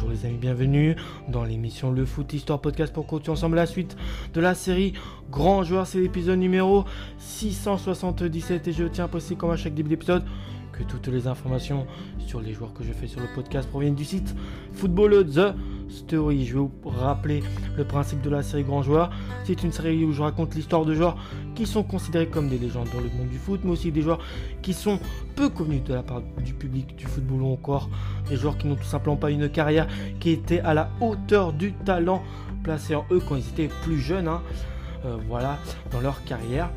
Bonjour les amis, bienvenue dans l'émission Le Foot Histoire Podcast pour continuer ensemble la suite de la série Grand Joueur. C'est l'épisode numéro 677 et je tiens à préciser comme à chaque début d'épisode que toutes les informations sur les joueurs que je fais sur le podcast proviennent du site Football The Story. Je vais vous rappeler le principe de la série Grand Joueur. C'est une série où je raconte l'histoire de joueurs qui sont considérés comme des légendes dans le monde du foot, mais aussi des joueurs qui sont peu connus de la part du public du football ou encore des joueurs qui n'ont tout simplement pas une carrière qui était à la hauteur du talent placé en eux quand ils étaient plus jeunes. Hein. Euh, voilà, dans leur carrière.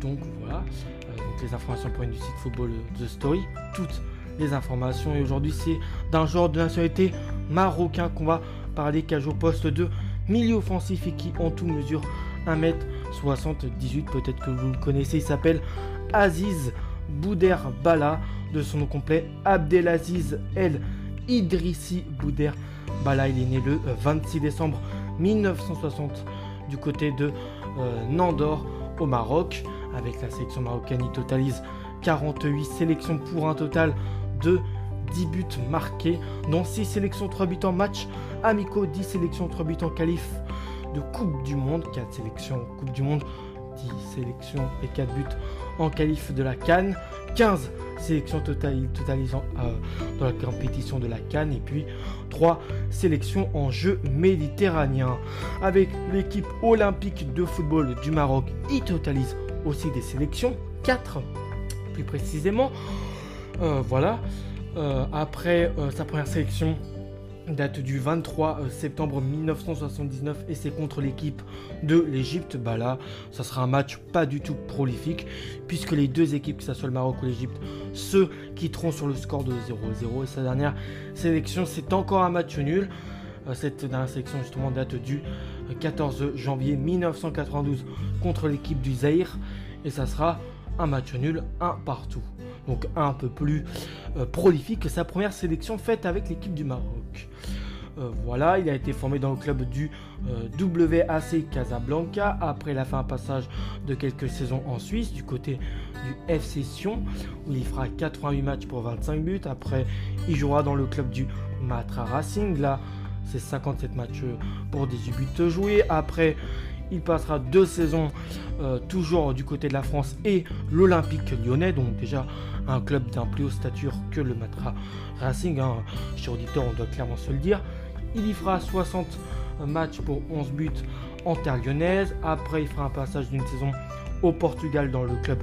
Donc voilà, euh, donc les informations proviennent du site Football The Story. Toutes les informations. Et aujourd'hui, c'est d'un joueur de nationalité marocain qu'on va parler, qui a joué au poste de milieu offensif et qui en tout mesure 1m78. Peut-être que vous le connaissez. Il s'appelle Aziz Bouder Bala, de son nom complet Abdelaziz El Idrissi Bouder Bala. Il est né le 26 décembre 1960 du côté de euh, Nandor au Maroc. Avec la sélection marocaine, il totalise 48 sélections pour un total de 10 buts marqués, dont 6 sélections 3 buts en match amicaux, 10 sélections 3 buts en qualif de Coupe du Monde, 4 sélections Coupe du Monde, 10 sélections et 4 buts en qualif de la Cannes, 15 sélections totalisant euh, dans la compétition de la Cannes et puis 3 sélections en jeu méditerranéen. Avec l'équipe olympique de football du Maroc, il totalise aussi des sélections, 4 plus précisément. Euh, voilà. Euh, après euh, sa première sélection date du 23 septembre 1979 et c'est contre l'équipe de l'Egypte. Bah là, ça sera un match pas du tout prolifique puisque les deux équipes, que ce soit le Maroc ou l'Egypte, se quitteront sur le score de 0-0 et sa dernière sélection, c'est encore un match nul. Cette dernière sélection justement date du 14 janvier 1992 contre l'équipe du Zaïre et ça sera un match nul, un partout donc un peu plus euh, prolifique que sa première sélection faite avec l'équipe du Maroc. Euh, voilà, il a été formé dans le club du euh, WAC Casablanca après la fin passage de quelques saisons en Suisse du côté du FC Sion où il fera 88 matchs pour 25 buts. Après, il jouera dans le club du Matra Racing. Là, c'est 57 matchs pour 18 buts joués. Après, il passera deux saisons toujours du côté de la France et l'Olympique lyonnais, donc déjà un club d'un plus haut stature que le Matra Racing. Hein. Chez Auditeur, on doit clairement se le dire. Il y fera 60 matchs pour 11 buts en terre lyonnaise. Après, il fera un passage d'une saison au Portugal dans le club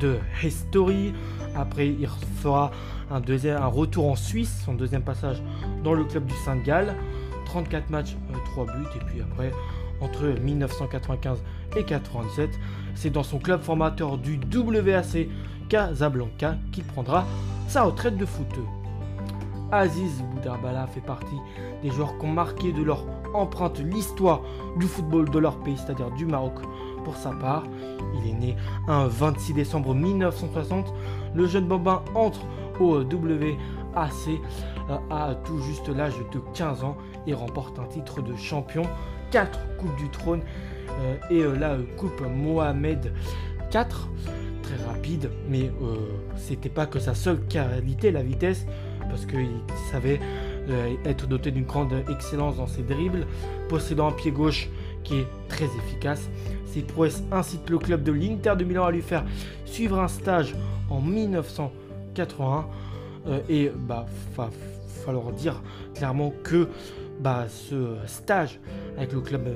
de History. Après, il fera un, un retour en Suisse, son deuxième passage dans le club du Saint-Gall. 34 matchs, 3 euh, buts. Et puis après, entre 1995 et 97, c'est dans son club formateur du WAC Casablanca qui prendra sa retraite de foot. Aziz Boudarbala fait partie des joueurs qui ont marqué de leur empreinte l'histoire du football de leur pays, c'est-à-dire du Maroc. Pour sa part, il est né un 26 décembre 1960. Le jeune Bambin entre au WAC euh, à tout juste l'âge de 15 ans et remporte un titre de champion, 4 Coupes du Trône euh, et euh, la Coupe Mohamed 4 rapide, mais euh, c'était pas que sa seule qualité, la vitesse, parce qu'il savait euh, être doté d'une grande excellence dans ses dribbles, possédant un pied gauche qui est très efficace. Ses prouesses incitent le club de l'Inter de Milan à lui faire suivre un stage en 1981 euh, et bah va falloir dire clairement que bah, ce stage avec le club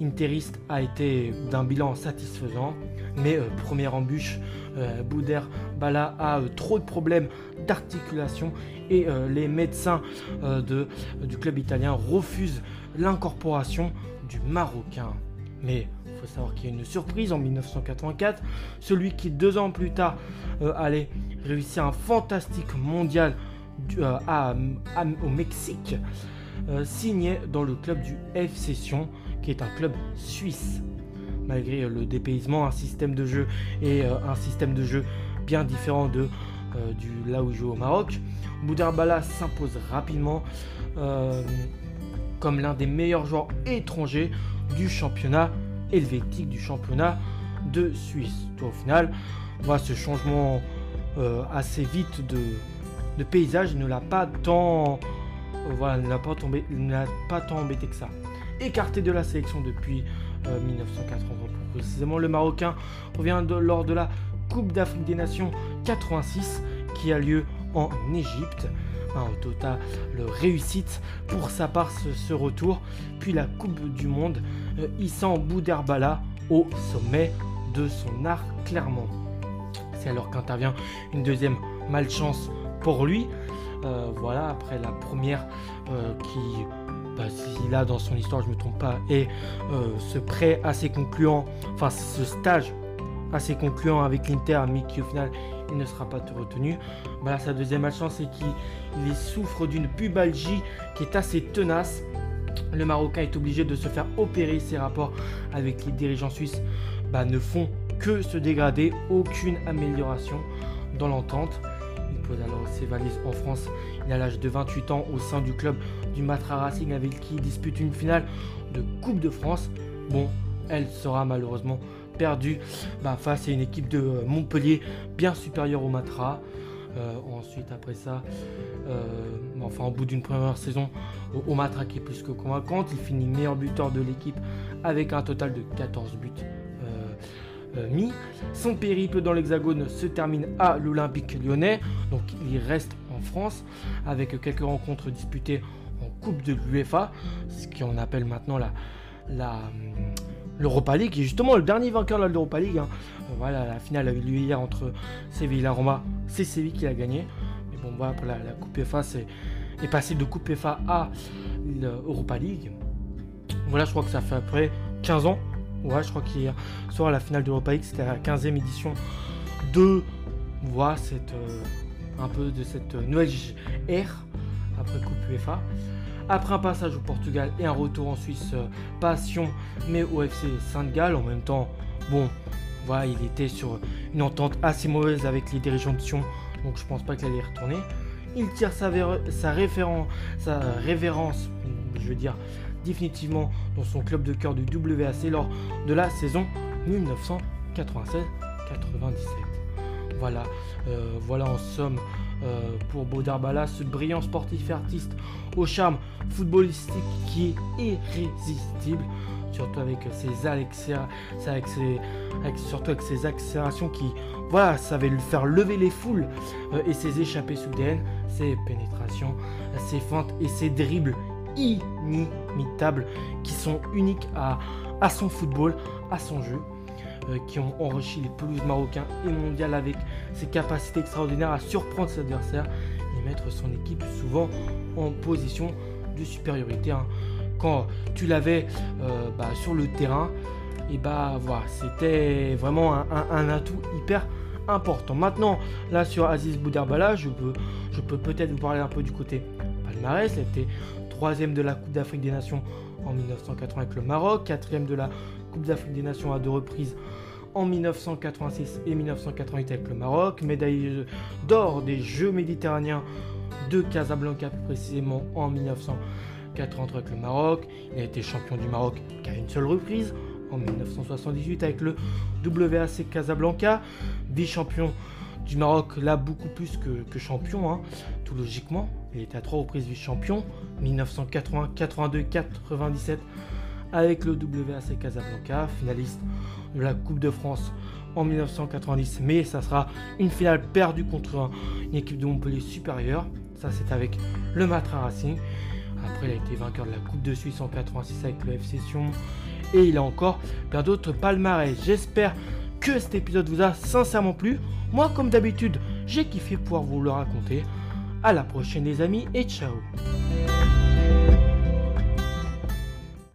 interiste a été d'un bilan satisfaisant. Mais euh, première embûche, euh, Bouder Bala a euh, trop de problèmes d'articulation et les médecins de, du club italien refusent l'incorporation du Marocain. Mais il faut savoir qu'il y a une surprise en 1984. Celui qui deux ans plus tard allait réussir un fantastique mondial au Mexique euh, signé dans le club du FC Sion, qui est un club suisse. Malgré euh, le dépaysement, un système de jeu et euh, un système de jeu bien différent de là où il joue au Maroc. Boudarbala s'impose rapidement comme l'un des meilleurs joueurs étrangers du championnat helvétique, du championnat de Suisse. au final, voit ce changement assez vite de paysage ne l'a pas tant voilà, n'a pas, tombé, n'a pas tant embêté que ça. Écarté de la sélection depuis 1980 précisément, le Marocain revient lors de la Coupe d'Afrique des Nations 86 qui a lieu en Égypte. Un au total, le réussite pour sa part ce, retour, puis la Coupe du Monde, euh, Issam Bouderbala au sommet de son art clairement. C'est alors qu'intervient une deuxième malchance pour lui. Euh, voilà, après la première euh, qui, bah, s'il a dans son histoire, je ne me trompe pas, est ce prêt assez concluant, enfin ce stage assez concluant avec l'Inter, mais qui au final il ne sera pas retenu. Voilà, sa deuxième malchance, c'est qu'il souffre d'une pubalgie qui est assez tenace. Le Marocain est obligé de se faire opérer. Ses rapports avec les dirigeants suisses bah, ne font que se dégrader, aucune amélioration dans l'entente. Alors ses valises en France. Il a l'âge de 28 ans au sein du club du Matra Racing avec qui il dispute une finale de Coupe de France. Bon, elle sera malheureusement perdu bah, face à une équipe de euh, Montpellier bien supérieure au Matra. Euh, ensuite, après ça, euh, enfin, au bout d'une première saison, au, Matra qui est plus que convaincante, il finit meilleur buteur de l'équipe avec un total de 14 buts mis. Son périple dans l'Hexagone se termine à l'Olympique lyonnais, donc il reste en France avec quelques rencontres disputées en Coupe de l'UEFA, ce qu'on appelle maintenant la, la l'Europa League, est justement le dernier vainqueur de l'Europa League. Hein. Euh, voilà, la finale a eu lieu hier entre Séville et la Roma. C'est Séville qui l'a gagné. Mais bon, voilà, pour la, Coupe FA, c'est est passé de Coupe FA à l'Europa League. Voilà, je crois que ça fait après 15 ans. Ouais, je crois qu'hier soir, la finale d'Europa League, c'était la 15e édition de voilà, cette, euh, un peu de cette nouvelle ère après Coupe UEFA. Après un passage au Portugal et un retour en Suisse, euh, passion, mais au FC Saint-Gall en même temps, bon, voilà, il était sur une entente assez mauvaise avec les dirigeants de Sion, donc je pense pas qu'il allait retourner. Il tire sa, sa, sa révérence, je veux dire, définitivement dans son club de cœur du WAC lors de la saison 1996-97. Voilà, euh, voilà en somme euh, pour Baudarbala, ce brillant sportif artiste au charme footballistique qui est irrésistible, surtout avec ses, avec surtout avec ses accélérations qui voilà, savaient le faire lever les foules euh, et ses échappées soudaines, ses pénétrations, ses feintes et ses dribbles inimitables qui sont uniques à son football, à son jeu. Euh, qui ont enrichi les pelouses marocains et mondiales avec ses capacités extraordinaires à surprendre ses adversaires et mettre son équipe souvent en position de supériorité. Hein. Quand tu l'avais euh, bah, sur le terrain, et bah voilà, c'était vraiment un, atout hyper important. Maintenant, là sur Aziz Bouderbala, je peux, je peux peut-être vous parler un peu du côté palmarès. C'était troisième de la Coupe d'Afrique des Nations en 1980 avec le Maroc, quatrième de la Coupe d'Afrique des Nations à deux reprises en 1986 et 1988 avec le Maroc, médaille d'or des Jeux méditerranéens de Casablanca plus précisément en 1983 avec le Maroc. Il a été champion du Maroc qu'à une seule reprise en 1978 avec le WAC Casablanca, vice-champion du Maroc là beaucoup plus que, champion, hein, tout logiquement. Il était à trois reprises vice-champion, 1980, 82, 97 avec le WAC Casablanca, finaliste de la Coupe de France en 1990, mais ça sera une finale perdue contre une équipe de Montpellier supérieure. Ça, c'est avec le Matra Racing. Après, il a été vainqueur de la Coupe de Suisse en 86 avec le FC Sion. Et il a encore plein d'autres palmarès. J'espère que cet épisode vous a sincèrement plu. Moi, comme d'habitude, j'ai kiffé pouvoir vous le raconter. À la prochaine, les amis, et ciao!